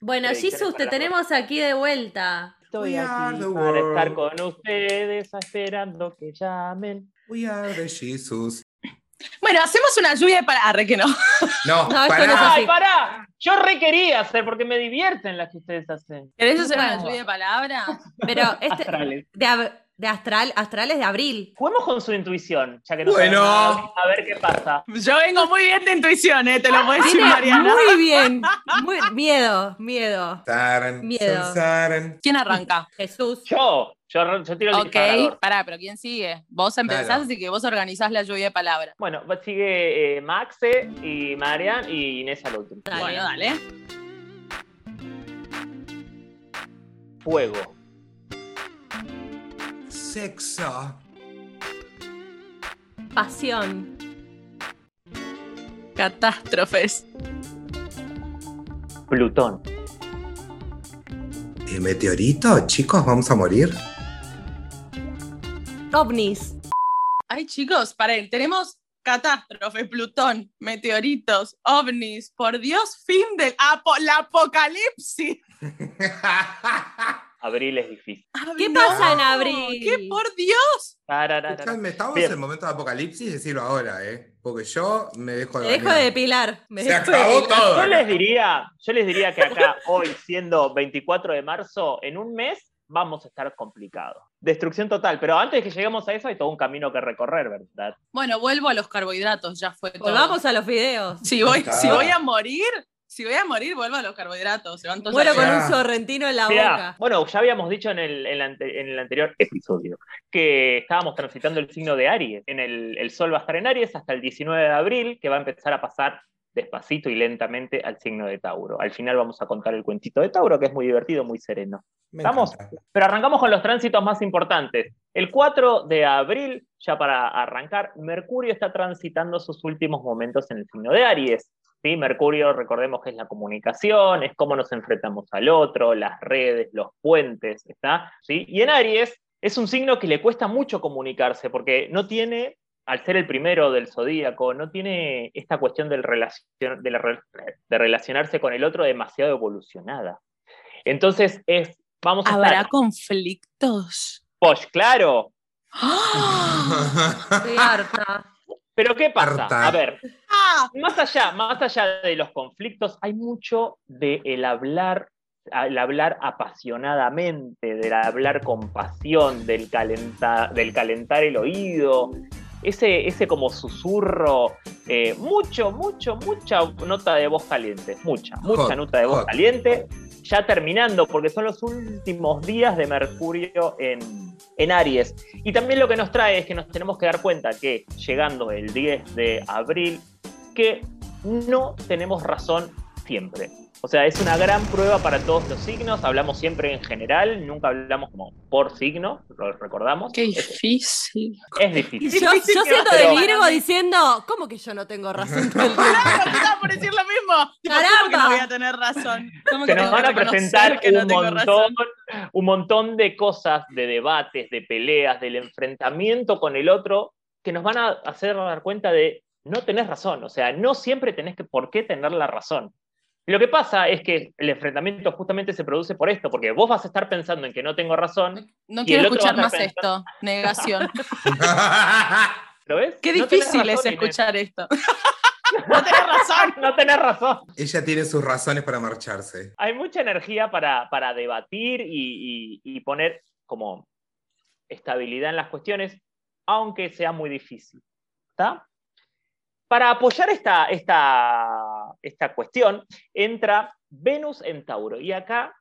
Bueno, Jesus, te tenemos aquí de vuelta. Estoy aquí para estar con ustedes, esperando que llamen. We are the Jesus. Bueno, hacemos una lluvia de para. Arre que no. No, No, pará. no. ¡Ay, pará! Yo requería hacer porque me divierten las que ustedes hacen. ¿Querés hacer una lluvia de palabras? Pero este de, de astral, astrales de abril. Juguemos con su intuición, ya que no Bueno. nada, a ver qué pasa. Yo vengo muy bien de intuición, ¿eh? Te lo puedo decir, Mariana. muy bien. Muy, miedo, miedo. Miedo. ¿Quién arranca? Jesús. Yo, yo, yo tiro el Ok, pará, pero ¿quién sigue? Vos empezás, Claro. así que vos organizás la lluvia de palabras. Bueno, sigue eh, Maxe y Marian y Inés al último. Dale. Bueno, dale. Fuego. Sexo. Pasión. Catástrofes. Plutón. ¿El meteorito? Chicos, ¿vamos a morir? ovnis. Ay, chicos, paren, tenemos catástrofe, Plutón, meteoritos, ovnis, por Dios, fin del apo la apocalipsis. Abril es difícil. ¿Qué No, pasa en abril? ¿Qué por Dios? Escuchadme, estamos Bien. en el momento de apocalipsis, decirlo ahora, ¿eh? Porque yo me dejo de Me dejo de depilar. Me Se dejo acabó todo. Yo les diría, yo les diría que acá, hoy, siendo 24 de marzo, en un mes vamos a estar complicados. Destrucción total, pero antes de que lleguemos a eso hay todo un camino que recorrer, ¿verdad? Bueno, vuelvo a los carbohidratos, ya fue todo. Volvamos a los videos. Si voy, si voy a morir, si voy a morir, vuelvo a los carbohidratos. Levanto Muero con un sorrentino en la Mirá, boca. bueno, ya habíamos dicho en el, en el ante- en el anterior episodio que estábamos transitando el signo de Aries. En el, el Sol va a estar en Aries hasta el 19 de abril, que va a empezar a pasar despacito y lentamente al signo de Tauro. Al final vamos a contar el cuentito de Tauro, que es muy divertido, muy sereno. Me Vamos. encanta. Pero arrancamos con los tránsitos más importantes. El 4 de abril, ya para arrancar, Mercurio está transitando sus últimos momentos en el signo de Aries. ¿Sí? Mercurio, recordemos que es la comunicación, es cómo nos enfrentamos al otro, las redes, los puentes, ¿está? ¿Sí? Y en Aries es un signo que le cuesta mucho comunicarse porque no tiene, al ser el primero del zodíaco, no tiene esta cuestión del relacion- de, la de relacionarse con el otro demasiado evolucionada. Entonces es, vamos a ¿Habrá estar, conflictos? Posh, claro, ¡Ah! Estoy harta. Pero ¿qué pasa? Harta. A ver, ¡Ah! más allá, más allá de los conflictos, hay mucho de el hablar, el hablar apasionadamente, del hablar con pasión, del, calenta- del calentar el oído, ese, ese como susurro, eh, mucho, mucho, mucha nota de voz caliente, mucha, mucha Hot, nota de voz hot. caliente, ya terminando, porque son los últimos días de Mercurio en, en Aries. Y también lo que nos trae es que nos tenemos que dar cuenta que llegando el 10 de abril, que no tenemos razón siempre. O sea, es una gran prueba para todos los signos. Hablamos siempre en general, nunca hablamos como por signo, lo recordamos. ¡Qué difícil! es difícil. yo, siento de. Virgo diciendo, ¿cómo que yo no tengo razón? Claro, estaba por decir lo mismo. ¿Cómo que no voy a tener razón? ¿Cómo Se nos van a presentar que un, montón, razón? un montón de cosas, de debates, de peleas, del enfrentamiento con el otro, que nos van a hacer dar cuenta de no tenés razón. O sea, no siempre tenés que, por qué tener la razón. Lo que pasa es que el enfrentamiento justamente se produce por esto, porque vos vas a estar pensando en que no tengo razón, No quiero escuchar más esto. Negación. ¿lo ves? Qué No difícil es Inés. escuchar esto. no tenés razón. No tenés razón. Ella tiene sus razones para marcharse. Hay mucha energía para, para debatir y, y- y poner como estabilidad en las cuestiones, aunque sea muy difícil. ¿Está? Para apoyar esta, esta, esta cuestión, entra Venus en Tauro. Y acá,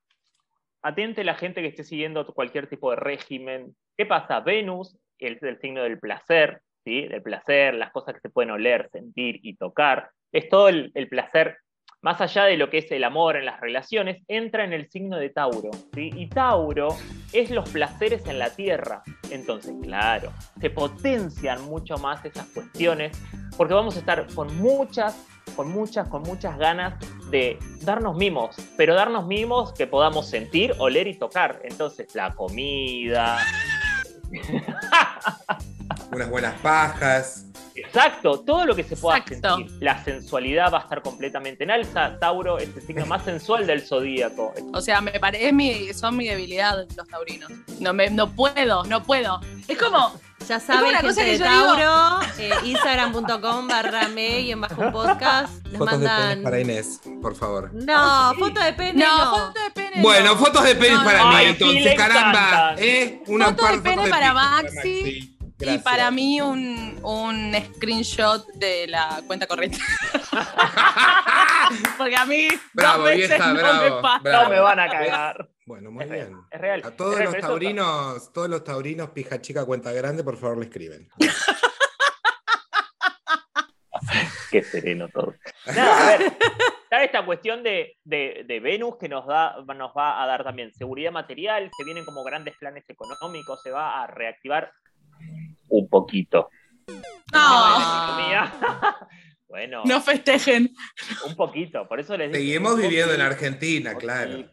atente la gente que esté siguiendo cualquier tipo de régimen. ¿Qué pasa? Venus es el signo del placer, ¿sí? Del placer, las cosas que se pueden oler, sentir y tocar. Es todo el, el placer más allá de lo que es el amor en las relaciones, entra en el signo de Tauro. ¿sí? Y Tauro es los placeres en la tierra. Entonces, claro, se potencian mucho más esas cuestiones porque vamos a estar con muchas, con muchas, con muchas ganas de darnos mimos, pero darnos mimos que podamos sentir, oler y tocar. Entonces, la comida. Unas buenas pajas. Exacto, todo lo que se pueda Exacto. sentir. La sensualidad va a estar completamente en alza. Tauro es el signo más sensual del zodíaco. O sea, me parece mi, son mi debilidad los taurinos. No, me, no puedo, no puedo. Es como, Ya saben, gente cosa que de Tauro, eh, instagram.com barra me y en bajo un podcast. Les Fotos de penes mandan. para Inés, por favor. No, foto de pene. no, No, foto de pene. Bueno, no. fotos de penes No, para no, mí, sí, entonces, caramba. ¿eh? Una Foto de par- pene fotos para Maxi. Y para mí un, un screenshot de la cuenta corriente. Porque a mí Bravo, dos veces vieja, no bravo, me pasa. bravo. No me van a cagar. Bueno, muy Es real, bien. es real. A todos real, los taurinos, todos los taurinos, pija chica, cuenta grande, por favor le escriben. Qué sereno todo. Nada, a ver, está esta cuestión de, de- de Venus que nos, da, nos va a dar también seguridad material, se vienen como grandes planes económicos, se va a reactivar un poquito. No, bueno, no festejen. un poquito, por eso les digo. Seguimos viviendo en Argentina, claro.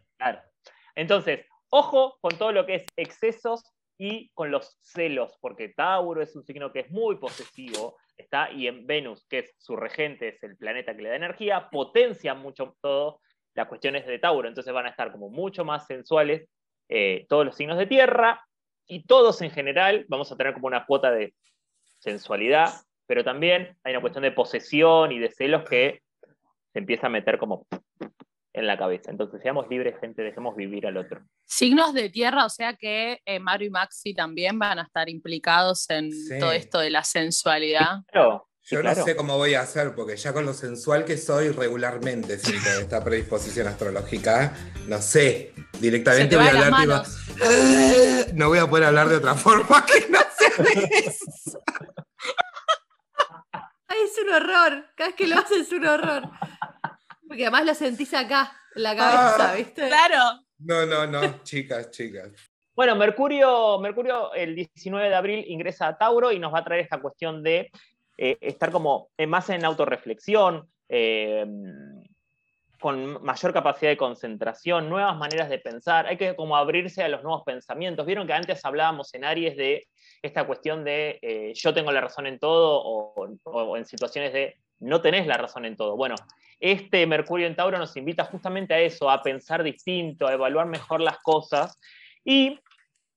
Entonces, ojo con todo lo que es excesos y con los celos, porque Tauro es un signo que es muy posesivo, está, y en Venus, que es su regente, es el planeta que le da energía, potencia mucho todo las cuestiones de Tauro, entonces van a estar como mucho más sensuales eh, todos los signos de tierra, y todos en general vamos a tener como una cuota de sensualidad, pero también hay una cuestión de posesión y de celos que se empieza a meter como en la cabeza. Entonces, seamos libres, gente, dejemos vivir al otro. Signos de tierra, o sea que eh, Maru y Maxi también van a estar implicados en Sí. todo esto de la sensualidad. Claro, Yo claro. no sé cómo voy a hacer, porque ya con lo sensual que soy regularmente, sin esta predisposición astrológica, no sé, directamente te voy a hablar, tipo. "Eh", no voy a poder hablar de otra forma que no sea de eso. Ay, es un horror. Cada vez que lo haces es un horror. Porque además lo sentís acá, en la cabeza, Ah. ¿viste? Claro. No, no, no, chicas, chicas. Bueno, Mercurio, Mercurio el 19 de abril ingresa a Tauro y nos va a traer esta cuestión de eh, estar como eh, más en autorreflexión, eh, con mayor capacidad de concentración, nuevas maneras de pensar. Hay que como abrirse a los nuevos pensamientos. Vieron que antes hablábamos en Aries de esta cuestión de eh, yo tengo la razón en todo o, o en situaciones de no tenés la razón en todo. Bueno, este Mercurio en Tauro nos invita justamente a eso, a pensar distinto, a evaluar mejor las cosas. Y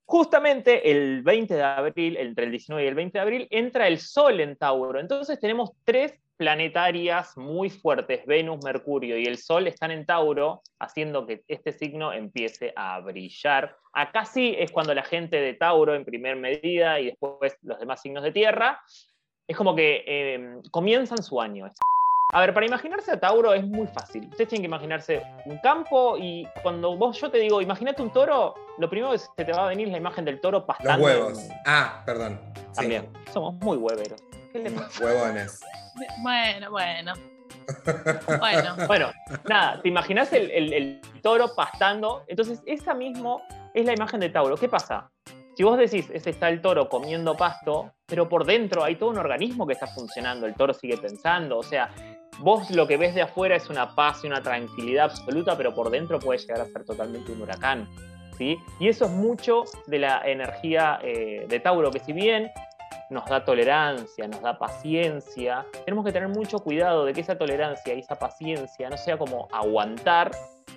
justamente el 20 de abril, entre el 19 y el 20 de abril, entra el Sol en Tauro. Entonces tenemos tres planetarias muy fuertes, Venus, Mercurio y el Sol están en Tauro, haciendo que este signo empiece a brillar. Acá sí es cuando la gente de Tauro, en primer medida, y después los demás signos de Tierra, es como que eh, comienzan su año. A ver, para imaginarse a Tauro es muy fácil. Ustedes tienen que imaginarse un campo y cuando vos yo te digo, imagínate un toro, lo primero que se te va a venir es la imagen del toro Los pastando. huevos. en- Ah, perdón. Sí, También. Somos muy hueveros. ¿Qué le pasa? Huevones. Bueno, bueno. Bueno. Bueno, nada, te imaginas el, el- el toro pastando. Entonces, esa mismo es la imagen de Tauro. ¿Qué pasa? Si vos decís, ese está el toro comiendo pasto, pero por dentro hay todo un organismo que está funcionando, el toro sigue pensando, o sea, vos lo que ves de afuera es una paz y una tranquilidad absoluta, pero por dentro puede llegar a ser totalmente un huracán. ¿sí? Y eso es mucho de la energía eh, de Tauro, que si bien nos da tolerancia, nos da paciencia, tenemos que tener mucho cuidado de que esa tolerancia y esa paciencia no sea como aguantar,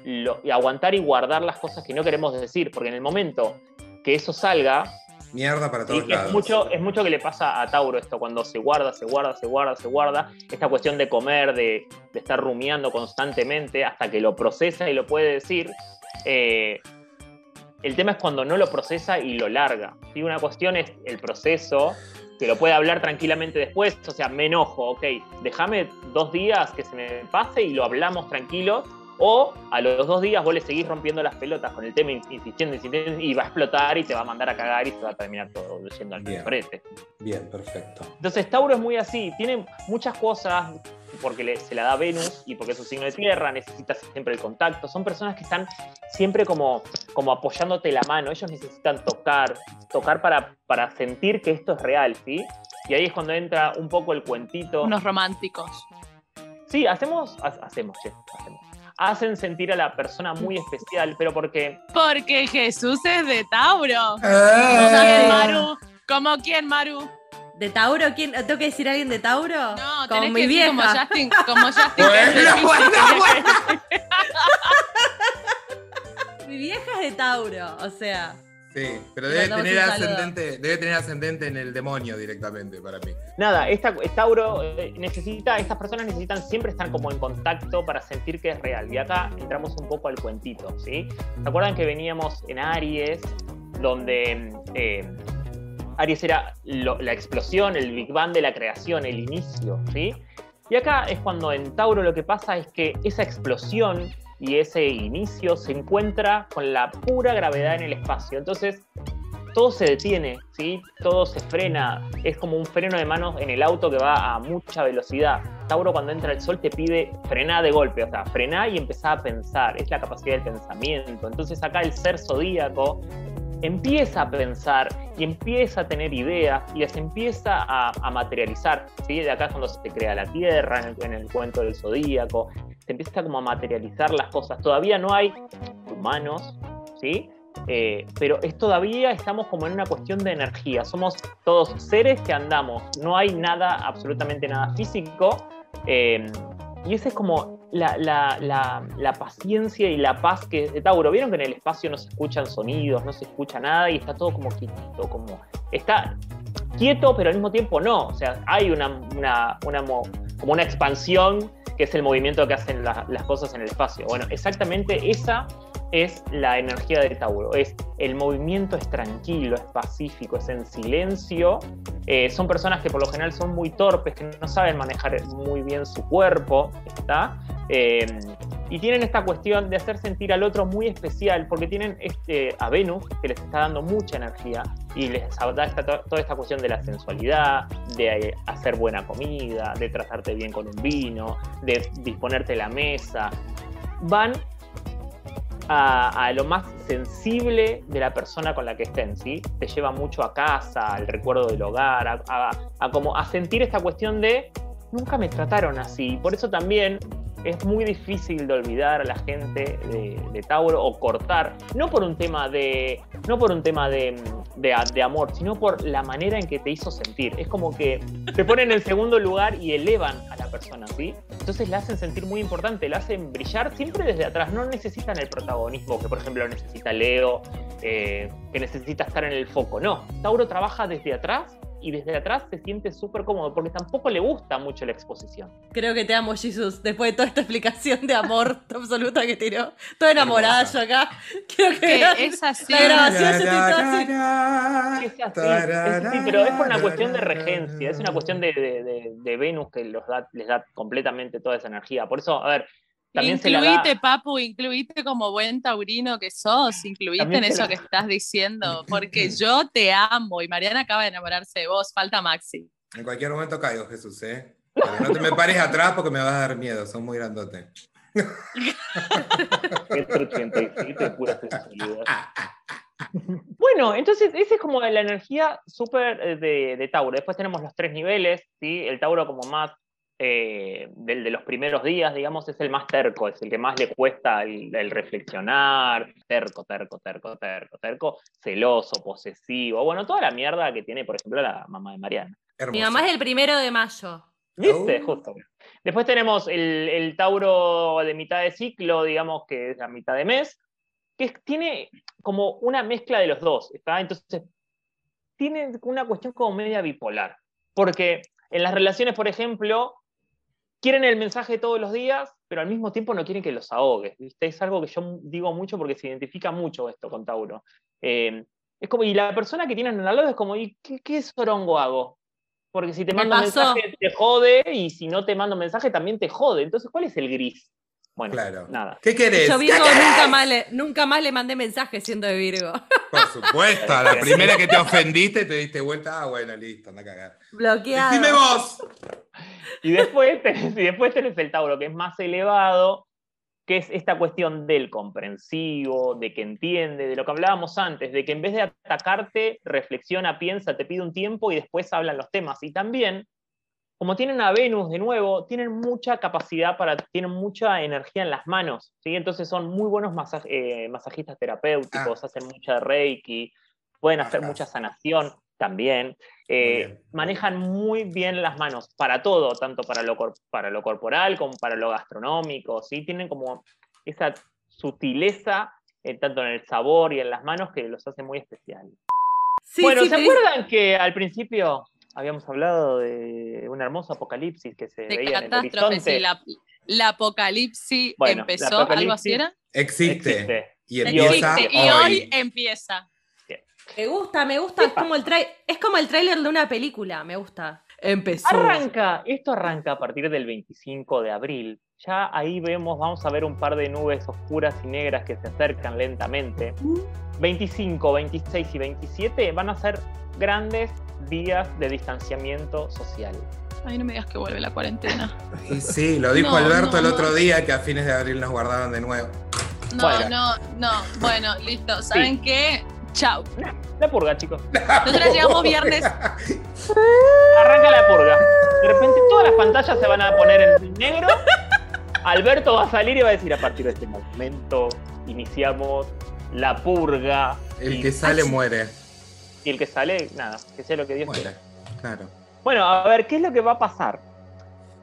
lo- aguantar y guardar las cosas que no queremos decir, porque en el momento que eso salga, Mierda para todos Sí, es, lados. mucho, es mucho que le pasa a Tauro esto, cuando se guarda, se guarda, se guarda, se guarda. Esta cuestión de comer, de, de estar rumiando constantemente hasta que lo procesa y lo puede decir. eh, el tema es cuando no lo procesa y lo larga. ¿sí? Una cuestión es el proceso, que lo puede hablar tranquilamente después. O sea, me enojo, ok, déjame dos días que se me pase y lo hablamos tranquilos. O a los dos días vos le seguís rompiendo las pelotas con el tema, insistiendo, insistiendo, y va a explotar y te va a mandar a cagar y se va a terminar todo yendo al Bien. frente. Bien, perfecto. Entonces Tauro es muy así, tiene muchas cosas porque le- se la da Venus y porque es un signo de tierra, necesita siempre el contacto. Son personas que están siempre como, como apoyándote la mano, ellos necesitan tocar, tocar para, para sentir que esto es real, ¿sí? Y ahí es cuando entra un poco el cuentito. Unos románticos. Sí, hacemos, ha- hacemos, che, hacemos. Hacen sentir a la persona muy especial, pero porque Porque Jesús es de Tauro. ¿Quién, Maru? ¿Cómo quién, Maru? ¿De Tauro? ¿Quién? ¿Tengo que decir a alguien de Tauro? No, como tenés mi que decir vieja. como Justin, como Justin. Bueno, bueno, que- Mi vieja es de Tauro, o sea. Sí, pero debe tener, ascendente, debe tener ascendente en el demonio directamente para mí. Nada, esta, Tauro eh, necesita, estas personas necesitan siempre estar como en contacto para sentir que es real. Y acá entramos un poco al cuentito, ¿sí? ¿Se acuerdan que veníamos en Aries, donde eh, Aries era lo- la explosión, el Big Bang de la creación, el inicio, ¿sí? Y acá es cuando en Tauro lo que pasa es que esa explosión y ese inicio se encuentra con la pura gravedad en el espacio. Entonces, todo se detiene, ¿sí? Todo se frena. Es como un freno de manos en el auto que va a mucha velocidad. Tauro cuando entra el sol te pide frenar de golpe, o sea, frená y empezar a pensar. Es la capacidad del pensamiento. Entonces acá el ser zodíaco empieza a pensar y empieza a tener ideas y las empieza a, materializar. ¿sí? De acá es cuando se crea la Tierra, en el, en el cuento del zodíaco, se empieza como a materializar las cosas. Todavía no hay humanos, ¿sí? Eh, pero es todavía estamos como en una cuestión de energía. Somos todos seres que andamos. No hay nada, absolutamente nada físico. eh, y esa es como la, la- la- paciencia y la paz que es de Tauro. Vieron que en el espacio no se escuchan sonidos, no se escucha nada y está todo como quietito, como está quieto, pero al mismo tiempo no. O sea, hay una, una- una mo- como una expansión que es el movimiento que hacen la- las cosas en el espacio. Bueno, exactamente esa es la energía de Tauro. Es el movimiento es tranquilo, es pacífico, es en silencio. Eh, son personas que por lo general son muy torpes, que no saben manejar muy bien su cuerpo, ¿está? Eh, y tienen esta cuestión de hacer sentir al otro muy especial, porque tienen este, a Venus, que les está dando mucha energía, y les da esta- toda esta cuestión de la sensualidad, de eh, hacer buena comida, de tratarte bien con un vino, de disponerte la mesa. Van a, lo más sensible de la persona con la que estén, ¿sí? Te lleva mucho a casa, al recuerdo del hogar, a, como a sentir esta cuestión de nunca me trataron así. Por eso también es muy difícil de olvidar a la gente de Tauro o cortar, no por un tema de, no por un tema de, de, amor, sino por la manera en que te hizo sentir. Es como que te ponen en el segundo lugar y elevan a la persona, ¿sí? Entonces la hacen sentir muy importante, la hacen brillar siempre desde atrás. No necesitan el protagonismo que, por ejemplo, necesita Leo, eh, que necesita estar en el foco. No, Tauro trabaja desde atrás y desde atrás se siente súper cómodo porque tampoco le gusta mucho la exposición. Creo que te amo, Jesus, después de toda esta explicación de amor absoluta que tiró. Toda enamorada yo acá. Quiero que es así. la grabación. toda así. Es así, es así, pero es por una cuestión de regencia, es una cuestión de, de- de- de Venus que los da- les da completamente toda esa energía. Por eso, a ver, también da- Incluite, Papu, incluite como buen taurino que sos, También en eso la- que estás diciendo, porque yo te amo y Mariana acaba de enamorarse de vos, falta Maxi. En cualquier momento caigo, Jesús, ¿eh? Pero no te me pares atrás porque me vas a dar miedo, son muy grandote. 187, pura sensualidad. Bueno, entonces esa es como la energía súper eh, de, de Tauro. Después tenemos los tres niveles, ¿sí? El Tauro como más eh, del de los primeros días, digamos, es el más terco, es el que más le cuesta el, el reflexionar, terco, terco, terco, terco, terco, celoso, posesivo, bueno, toda la mierda que tiene, por ejemplo, la mamá de Mariana. Hermoso. Mi mamá es el primero de mayo. ¿Viste? Oh. Justo. Después tenemos el, el Tauro de mitad de ciclo, digamos que es la mitad de mes, que es- tiene como una mezcla de los dos, ¿está? Entonces, tiene una cuestión como media bipolar. Porque en las relaciones, por ejemplo, quieren el mensaje todos los días, pero al mismo tiempo no quieren que los ahogues. ¿viste? Es algo que yo digo mucho porque se identifica mucho esto con Tauro. Eh, es como, y la persona que tienen al lado es como, ¿y qué, qué sorongo hago? Porque si te mando mensaje te jode, y si no te mando mensaje también te jode. Entonces, ¿cuál es el gris? Bueno, Claro. nada. ¿Qué querés? Yo ¿Qué Virgo querés? nunca más, le, nunca más le mandé mensajes siendo de Virgo. Por supuesto, a la primera que te ofendiste te diste vuelta, ah, bueno, listo, anda a cagar. Bloqueado. Dime vos. Y después, tenés, y después tenés el Tauro, que es más elevado, que es esta cuestión del comprensivo, de que entiende, de lo que hablábamos antes, de que en vez de atacarte, reflexiona, piensa, te pide un tiempo y después hablan los temas. Y también, como tienen a Venus de nuevo, tienen mucha capacidad para, tienen mucha energía en las manos, ¿sí? Entonces son muy buenos eh, masajistas terapéuticos, hacen mucha reiki, pueden hacer Ajá. mucha sanación. también. Eh, manejan muy bien las manos para todo, tanto para lo, cor- para lo corporal como para lo gastronómico, ¿sí? Tienen como esa sutileza, eh, tanto en el sabor y en las manos, que los hace muy especiales. Sí, bueno, sí, ¿se acuerdan que al principio habíamos hablado de un hermoso apocalipsis que se De veía en el catástrofe, horizonte? sí, la, la apocalipsis Bueno, la empezó, algo así apocalipsis era. Existe. Existe. Y Y empieza hoy- y empieza. Me gusta, me gusta. Es como el es como el tráiler de una película, me gusta. Empezó. Arranca, esto arranca a partir del 25 de abril. Ya ahí vemos, vamos a ver un par de nubes oscuras y negras que se acercan lentamente. 25, 26 y 27 van a ser grandes días de distanciamiento social. Ay, no me digas que vuelve la cuarentena. Y sí, lo dijo No, Alberto no, el no. otro día que a fines de abril nos guardaron de nuevo. No, Bueno. no, no. Bueno, listo. ¿Saben qué? Chau. La purga, chicos. Nosotros llegamos viernes. Arranca la purga. De repente todas las pantallas se van a poner en negro. Alberto va a salir y va a decir, a partir de este momento iniciamos la purga. El y, que sale muere. y el que sale, nada, que sea lo que Dios quiera. Muere. Claro. Bueno, a ver, ¿qué es lo que va a pasar?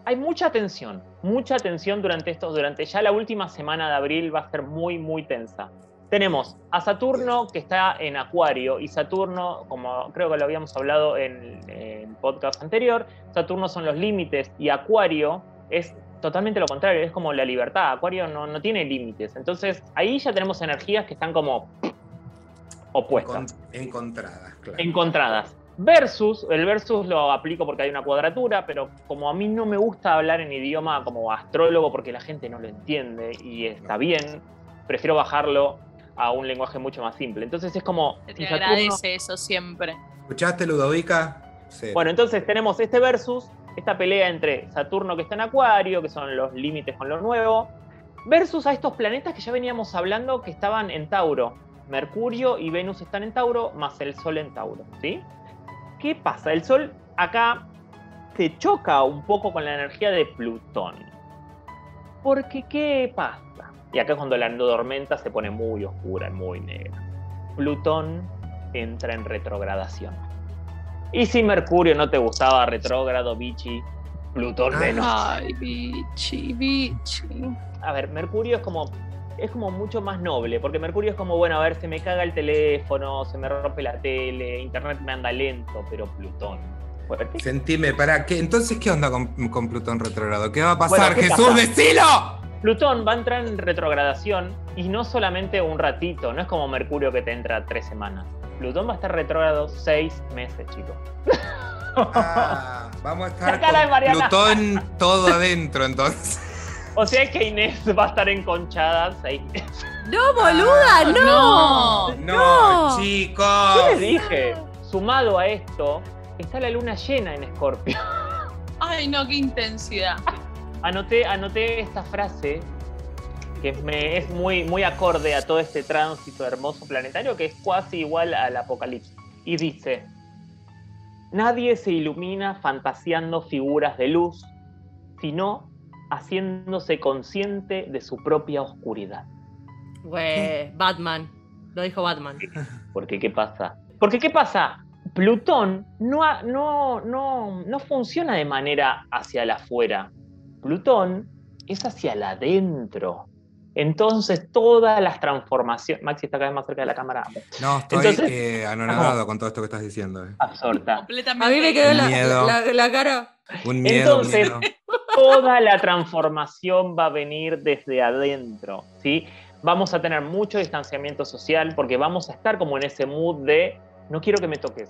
Hay mucha tensión, mucha tensión durante estos, durante ya la última semana de abril va a ser muy, muy tensa. Tenemos a Saturno que está en Acuario y Saturno, como creo que lo habíamos hablado en el podcast anterior, Saturno son los límites y Acuario es totalmente lo contrario, es como la libertad. Acuario no, no tiene límites. Entonces ahí ya tenemos energías que están como opuestas Encon- encontradas, claro. encontradas. Versus, el versus lo aplico porque hay una cuadratura, pero como a mí no me gusta hablar en idioma como astrólogo porque la gente no lo entiende y está bien, prefiero bajarlo a un lenguaje mucho más simple. Entonces es como... Se te Saturno- agradece eso siempre. ¿Escuchaste, Ludovica? Sí. Bueno, entonces tenemos este versus, esta pelea entre Saturno que está en Acuario, que son los límites con lo nuevo, versus a estos planetas que ya veníamos hablando que estaban en Tauro. Mercurio y Venus están en Tauro, más el Sol en Tauro, ¿sí? ¿Qué pasa? El Sol acá se choca un poco con la energía de Plutón. Porque, ¿qué pasa? Y acá es cuando la tormenta se pone muy oscura, muy negra. Plutón entra en retrogradación. Y si Mercurio no te gustaba retrógrado, bichi, Plutón menos. Ay, bichi, bichi. A ver, Mercurio es como es como mucho más noble, porque Mercurio es como, bueno, a ver, se me caga el teléfono, se me rompe la tele, internet me anda lento, pero Plutón. fuerte. Sentime, para qué. Entonces, ¿qué onda con, con Plutón retrógrado? ¿Qué va a pasar? Bueno, ¿qué ¡Jesús, decilo! Plutón va a entrar en retrogradación y no solamente un ratito, no es como Mercurio que te entra tres semanas. Plutón va a estar retrógrado seis meses, chicos. Ah, vamos a estar con. Plutón todo adentro, entonces. O sea que Inés va a estar enconchada seis meses. No, boluda, Ah, no. No, No. chicos. Yo les dije, sumado a esto, está la luna llena en Escorpio. Ay, no, qué intensidad. Anoté, anoté esta frase que me es muy, muy acorde a todo este tránsito hermoso planetario que es casi igual al apocalipsis. Y dice, nadie se ilumina fantaseando figuras de luz, sino haciéndose consciente de su propia oscuridad. Güey, Batman. Lo dijo Batman. Porque ¿qué pasa? Porque ¿qué pasa? Plutón no, no, no, no funciona de manera hacia el afuera. Plutón es hacia el adentro. Entonces todas las transformaciones... Maxi está cada vez más cerca de la cámara. No, estoy Entonces- eh, anonadado con todo esto que estás diciendo. eh. Absorta. Completamente. A mí me quedó la, Miedo. la- la cara. Un miedo, Entonces- miedo. Toda la transformación va a venir desde adentro, ¿sí? Vamos a tener mucho distanciamiento social porque vamos a estar como en ese mood de no quiero que me toques,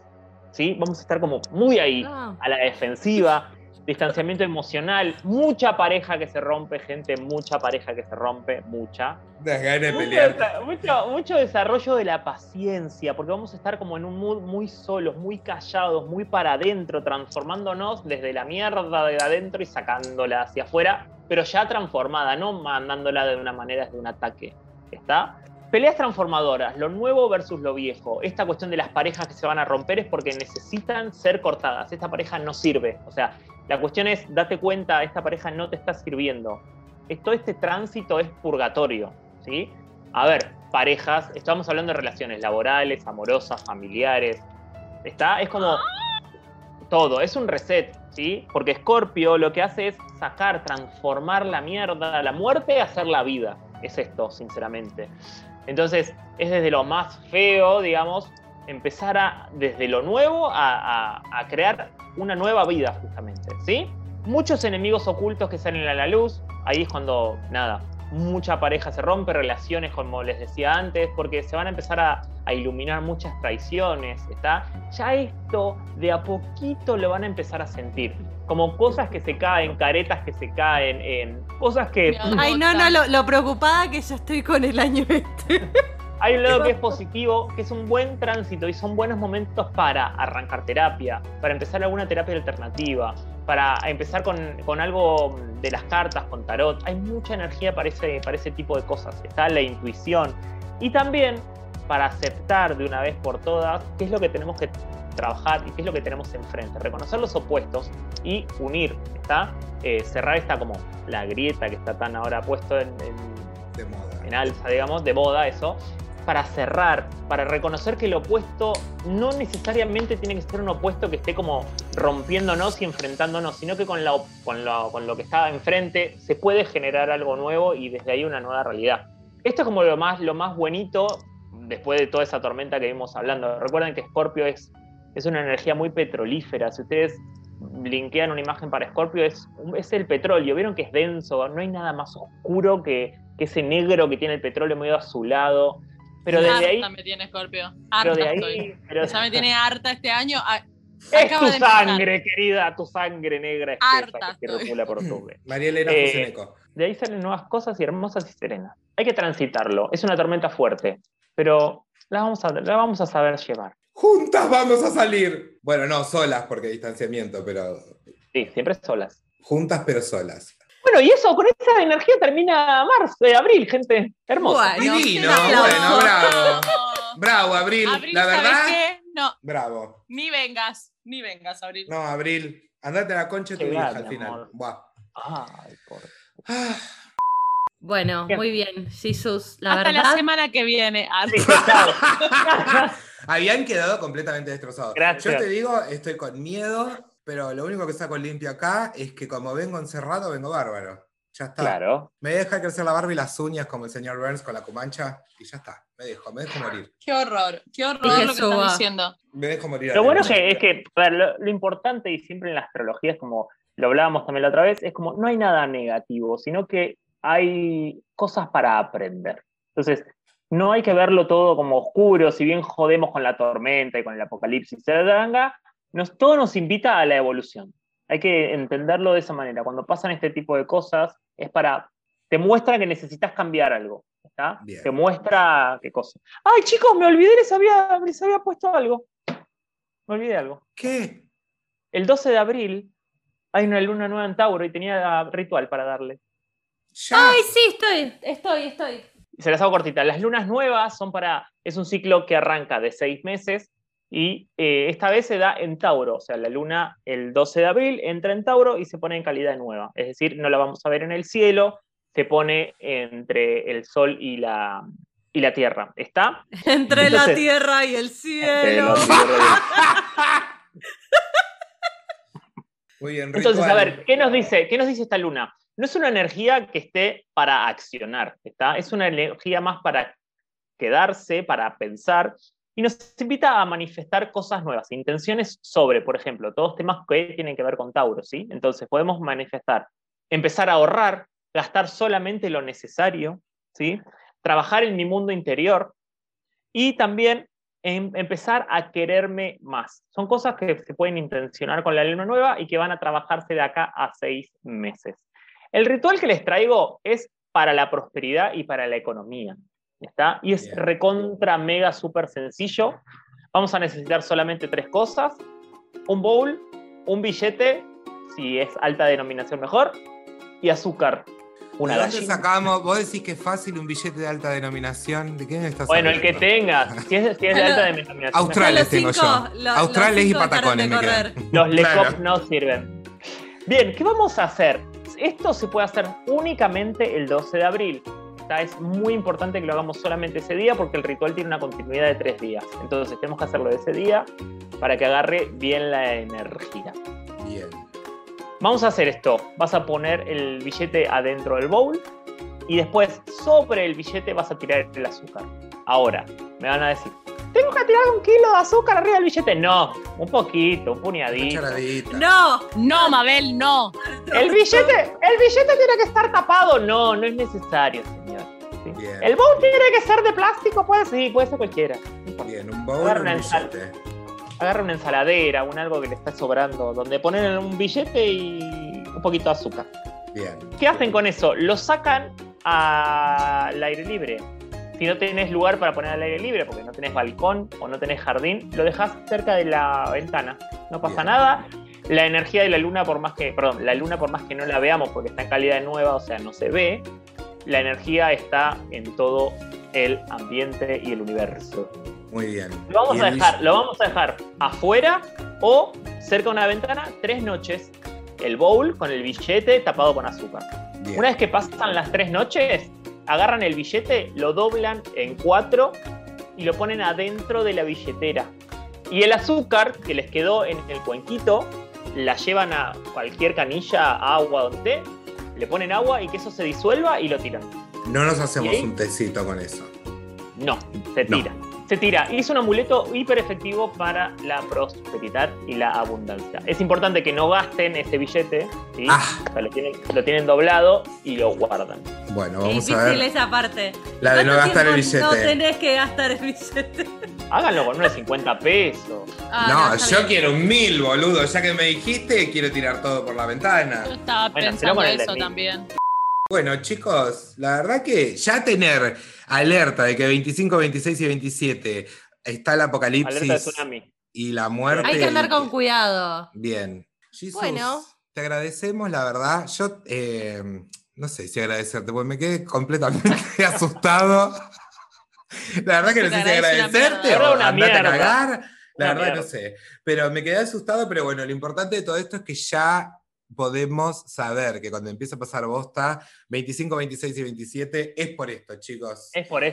¿sí? Vamos a estar como muy ahí, Ah. a la defensiva, distanciamiento emocional, mucha pareja que se rompe, gente, mucha pareja que se rompe, mucha. Das ganas de Mucho, pelear. desa- mucho- mucho desarrollo de la paciencia, porque vamos a estar como en un mood muy solos, muy callados, muy para adentro, transformándonos desde la mierda de adentro y sacándola hacia afuera, pero ya transformada, no mandándola de una manera de un ataque. ¿Está? Peleas transformadoras, lo nuevo versus lo viejo. Esta cuestión de las parejas que se van a romper es porque necesitan ser cortadas. Esta pareja no sirve. O sea, la cuestión es, date cuenta, esta pareja no te está sirviendo. Todo este tránsito es purgatorio. ¿sí? A ver, parejas, estamos hablando de relaciones laborales, amorosas, familiares. ¿Está? Es como todo, es un reset, ¿sí? Porque Scorpio lo que hace es sacar, transformar la mierda, la muerte, hacer la vida. Es esto, sinceramente. Entonces, es desde lo más feo, digamos, empezar a, desde lo nuevo, a, crear una nueva vida, justamente, ¿sí? Muchos enemigos ocultos que salen a la luz, ahí es cuando, nada, mucha pareja se rompe, relaciones, como les decía antes, porque se van a empezar a, iluminar muchas traiciones, ¿está? Ya esto de a poquito lo van a empezar a sentir, como cosas que se caen, caretas que se caen, en cosas que... Ay, no, no, lo, lo preocupada que ya estoy con el año este. Hay un lado que es positivo, que es un buen tránsito y son buenos momentos para arrancar terapia, para empezar alguna terapia alternativa, para empezar con, con algo de las cartas, con tarot. Hay mucha energía para ese, para ese tipo de cosas. Está la intuición. Y también para aceptar de una vez por todas qué es lo que tenemos que trabajar y qué es lo que tenemos enfrente. Reconocer los opuestos y unir, ¿está? Eh, cerrar esta como la grieta que está tan ahora puesto en- en, De moda. en alza, digamos, de moda, eso, para cerrar, para reconocer que el opuesto no necesariamente tiene que ser un opuesto que esté como rompiéndonos y enfrentándonos, sino que con, la, con, lo, con lo que está enfrente se puede generar algo nuevo y desde ahí una nueva realidad. Esto es como lo más, lo más bonito después de toda esa tormenta que vimos hablando. Recuerden que Scorpio es, es una energía muy petrolífera. Si ustedes linkean una imagen para Scorpio, es, es el petróleo. Vieron que es denso, no hay nada más oscuro que, que ese negro que tiene el petróleo medio azulado. Pero desde ahí. harta me tiene Scorpio. Pero Harta de estoy. ahí. pero- Ya me tiene harta este año. Ah, es acaba tu de empezar. sangre, querida, tu sangre negra Harta espesa que estoy. circula por tu. María Elena Eh. De ahí salen nuevas cosas y hermosas y serenas. Hay que transitarlo. Es una tormenta fuerte, pero la vamos a, la vamos a saber llevar. Juntas vamos a salir. Bueno, no, solas porque hay distanciamiento, pero Sí, siempre solas. juntas pero solas. Bueno, y eso, con esa energía termina marzo, eh, abril, gente. Hermoso. Bueno, Divino, bueno, bravo. Bravo, Abril. Abril, la ¿sabes verdad, qué? No, bravo. ni vengas, ni vengas, Abril. No, Abril. Andate a la concha de tu hija al final. Buah. Ay, por... Ah, Bueno, Bien. muy bien, Jesús. La Hasta verdad. la semana que viene. Sí. Habían quedado completamente destrozados. Gracias. Yo te digo, estoy con miedo, pero lo único que saco limpio acá es que como vengo encerrado, vengo bárbaro. Ya está. claro. Me deja crecer la barba y las uñas como el señor Burns con la cumancha y ya está. Me dejo, me dejo morir. Qué horror, qué horror lo que estás diciendo. Me dejo morir. Lo bueno adentro. que, es que a ver, lo, lo importante y siempre en la astrología es como lo hablábamos también la otra vez, es como no hay nada negativo, sino que hay cosas para aprender. Entonces, no hay que verlo todo como oscuro, si bien jodemos con la tormenta y con el apocalipsis, etcétera, nos, todo nos invita a la evolución. Hay que entenderlo de esa manera. Cuando pasan este tipo de cosas, es para. Te muestra que necesitas cambiar algo. ¿está? Bien. Te muestra qué cosa. ¡Ay, chicos! Me olvidé, les había, les había puesto algo. Me olvidé algo. ¿Qué? El 12 de abril hay una luna nueva en Tauro y tenía ritual para darle. Ya. Ay, sí, estoy, estoy, estoy. Se las hago cortita. Las lunas nuevas son para. Es un ciclo que arranca de seis meses y eh, esta vez se da en Tauro. O sea, la luna el 12 de abril entra en Tauro y se pone en calidad nueva. Es decir, no la vamos a ver en el cielo, se pone entre el sol y la, y la tierra. ¿Está? Entre la tierra y el cielo. Muy bien, Entonces, a ver, ¿qué nos dice? ¿Qué nos dice esta luna? No es una energía que esté para accionar, ¿está? Es una energía más para quedarse, para pensar, y nos invita a manifestar cosas nuevas, intenciones sobre, por ejemplo, todos temas que tienen que ver con Tauro, ¿sí? Entonces podemos manifestar, empezar a ahorrar, gastar solamente lo necesario, ¿sí? Trabajar en mi mundo interior y también em- empezar a quererme más. Son cosas que se pueden intencionar con la luna nueva y que van a trabajarse de acá a seis meses. El ritual que les traigo es para la prosperidad y para la economía. ¿Está? Y es Bien. recontra, mega, súper sencillo. Vamos a necesitar solamente tres cosas. Un bowl, un billete, si es alta denominación mejor, y azúcar. Una ¿De dónde sacamos? ¿Vos decís que es fácil un billete de alta denominación? ¿De qué me estás Bueno, el que tengas. Si es, si es de alta denominación. Australes Los tengo cinco- yo. lo- Australes los y patacones me quedan. Los Claro. Lecop no sirven. Bien, ¿qué vamos a hacer? Esto se puede hacer únicamente el 12 de abril. Es muy importante que lo hagamos solamente ese día porque el ritual tiene una continuidad de tres días. Entonces tenemos que hacerlo ese día para que agarre bien la energía. Bien. Vamos a hacer esto. Vas a poner el billete adentro del bowl y después sobre el billete vas a tirar el azúcar. Ahora, me van a decir, ¿tengo que tirar un kilo de azúcar arriba del billete? No, un poquito, un puñadito. No. No, Mabel, no. El billete, el billete tiene que estar tapado. No, no es necesario, señor. ¿sí? Bien. El bowl tiene que ser de plástico, puede ser, puede ser cualquiera. No. Bien, un bowl, Agarra un una billete. Agarra una ensaladera, un algo que le está sobrando, donde ponen un billete y un poquito de azúcar. Bien. ¿Qué hacen con eso? Lo sacan al aire libre. Si no tenés lugar para poner al aire libre, porque no tenés balcón o no tenés jardín, lo dejas cerca de la ventana. No pasa Bien. nada. La energía de la luna, por más que, perdón, la luna por más que no la veamos porque está en calidad nueva, o sea, no se ve, la energía está en todo el ambiente y el universo. Muy bien. Lo vamos a dejar, lo vamos a dejar afuera o cerca de una ventana tres noches. El bowl con el billete tapado con azúcar. Bien. Una vez que pasan las tres noches, agarran el billete, lo doblan en cuatro y lo ponen adentro de la billetera. Y el azúcar que les quedó en el cuenquito, la llevan a cualquier canilla, agua, donde esté, le ponen agua y que eso se disuelva y lo tiran. No nos hacemos un tecito con eso. No, se No. Se tira. Y es un amuleto hiper efectivo para la prosperidad y la abundancia. Es importante que no gasten ese billete, ¿sí? Ah. O sea, lo, tienen, lo tienen doblado y lo guardan. Bueno, vamos difícil a ver. esa parte. La de no ¿Cuánto gastar el billete. No tenés que gastar el billete. Háganlo con uno de 50 pesos. Ah, no, yo quiero un mil, boludo. Ya que me dijiste, quiero tirar todo por la ventana. Yo estaba Bueno, pensando eso también. Bueno, chicos, la verdad que ya tener alerta de que 25, 26 y 27 está el apocalipsis y la muerte. Hay que andar y- con cuidado. Bien. Jesus, Bueno. te agradecemos, la verdad. Yo eh, no sé si agradecerte, porque me quedé completamente asustado. La verdad que no sé si agradecerte o andarte a cagar. La verdad no sé. Pero me quedé asustado, pero bueno, lo importante de todo esto es que ya podemos saber que cuando empieza a pasar bosta, 25, 26 y 27, es por esto, chicos. Es por. Ah.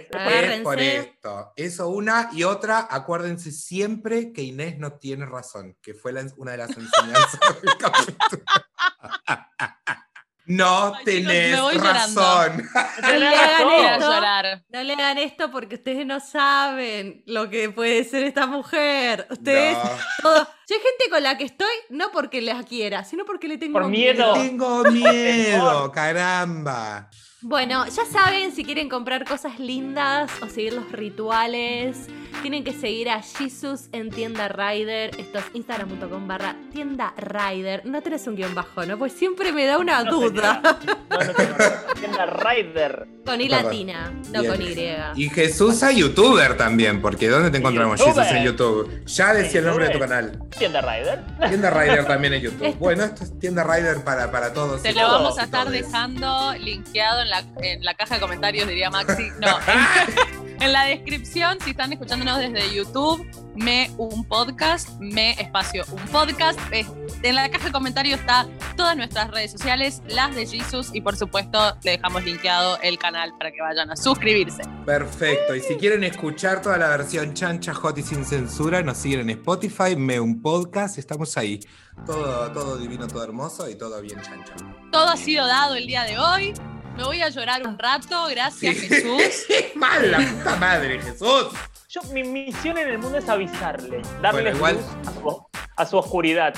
Es por esto. Eso una y otra, acuérdense siempre que Inés no tiene razón, que fue la- una de las enseñanzas del capítulo. No Ay, tenés me voy llorando. razón. No le hagan esto. No le hagan esto porque ustedes no saben lo que puede ser esta mujer. Ustedes, No. todo. Yo hay gente con la que estoy, no porque la quiera, sino porque le tengo Por miedo. Tengo miedo, caramba. Bueno, ya saben, si quieren comprar cosas lindas o seguir los rituales, tienen que seguir a Jesus en Tienda Rider. Esto es instagram.com barra Tienda Rider. No tenés un guion bajo, ¿no? Pues siempre me da una No, duda. No, no, no. Tienda Rider. Con I latina, no Bien. con Y. Y Jesús a youtuber también, porque ¿dónde te encontramos. Jesús en YouTube? Ya decía el nombre de tu canal. Tienda Rider. Tienda Rider también en YouTube. Bueno, esto es Tienda Rider para, para todos. Te lo vamos a estar dejando linkeado en la, en la caja de comentarios, diría Maxi. No, en, en la descripción, si están escuchándonos desde YouTube, me un podcast, me espacio un podcast. En la caja de comentarios está todas nuestras redes sociales, las de Jesus y por supuesto le dejamos linkeado el canal para que vayan a suscribirse. Perfecto. Y si quieren escuchar toda la versión chancha, hot y sin censura, nos siguen en Spotify, me un podcast, estamos ahí. Todo, todo divino, todo hermoso y todo bien chancho. Todo ha sido dado el día de hoy. Me voy a llorar un rato, gracias Jesús. ¡Mal la puta madre, Jesús! Yo, mi misión en el mundo es avisarle, darle Bueno, igual- luz a su, a su oscuridad.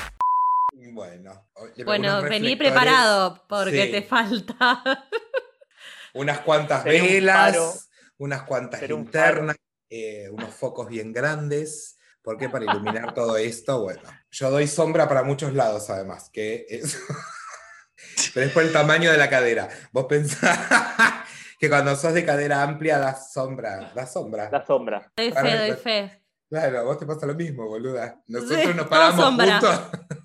Bueno, Bueno, vení preparado porque Sí. te falta. Unas cuantas velas, unas cuantas un linternas, eh, unos focos bien grandes. ¿Por qué? Para iluminar todo esto. Bueno, yo doy sombra para muchos lados, además, que es. Pero es por el tamaño de la cadera. Vos pensás que cuando sos de cadera amplia das sombra, das sombra. La sombra. Doy fe, doy fe. Claro, a vos te pasa lo mismo, boluda. Nosotros Sí, nos paramos sombra. juntos.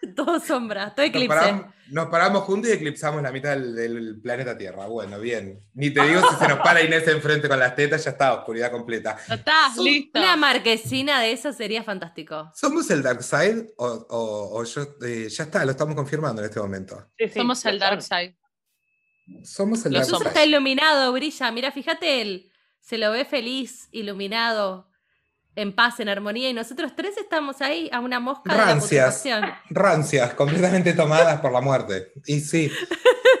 Todo sombra, todo Nos eclipse. paramos, nos paramos juntos y eclipsamos la mitad del, del planeta Tierra. Bueno, bien. Ni te digo si se nos para Inés enfrente con las tetas, ya está, oscuridad completa. Son- listo. Una marquesina de eso sería fantástico. ¿Somos el Dark Side o, o- o yo, eh, ya está, lo estamos confirmando en este momento? Sí, sí, Somos el. Dark Side. Somos el Los Dark Jesús Side. está iluminado, brilla. Mira, fíjate él. Se lo ve feliz, iluminado, en paz, en armonía. Y nosotros tres estamos ahí a una mosca de la Rancias. Rancias, completamente tomadas por la muerte. Y sí,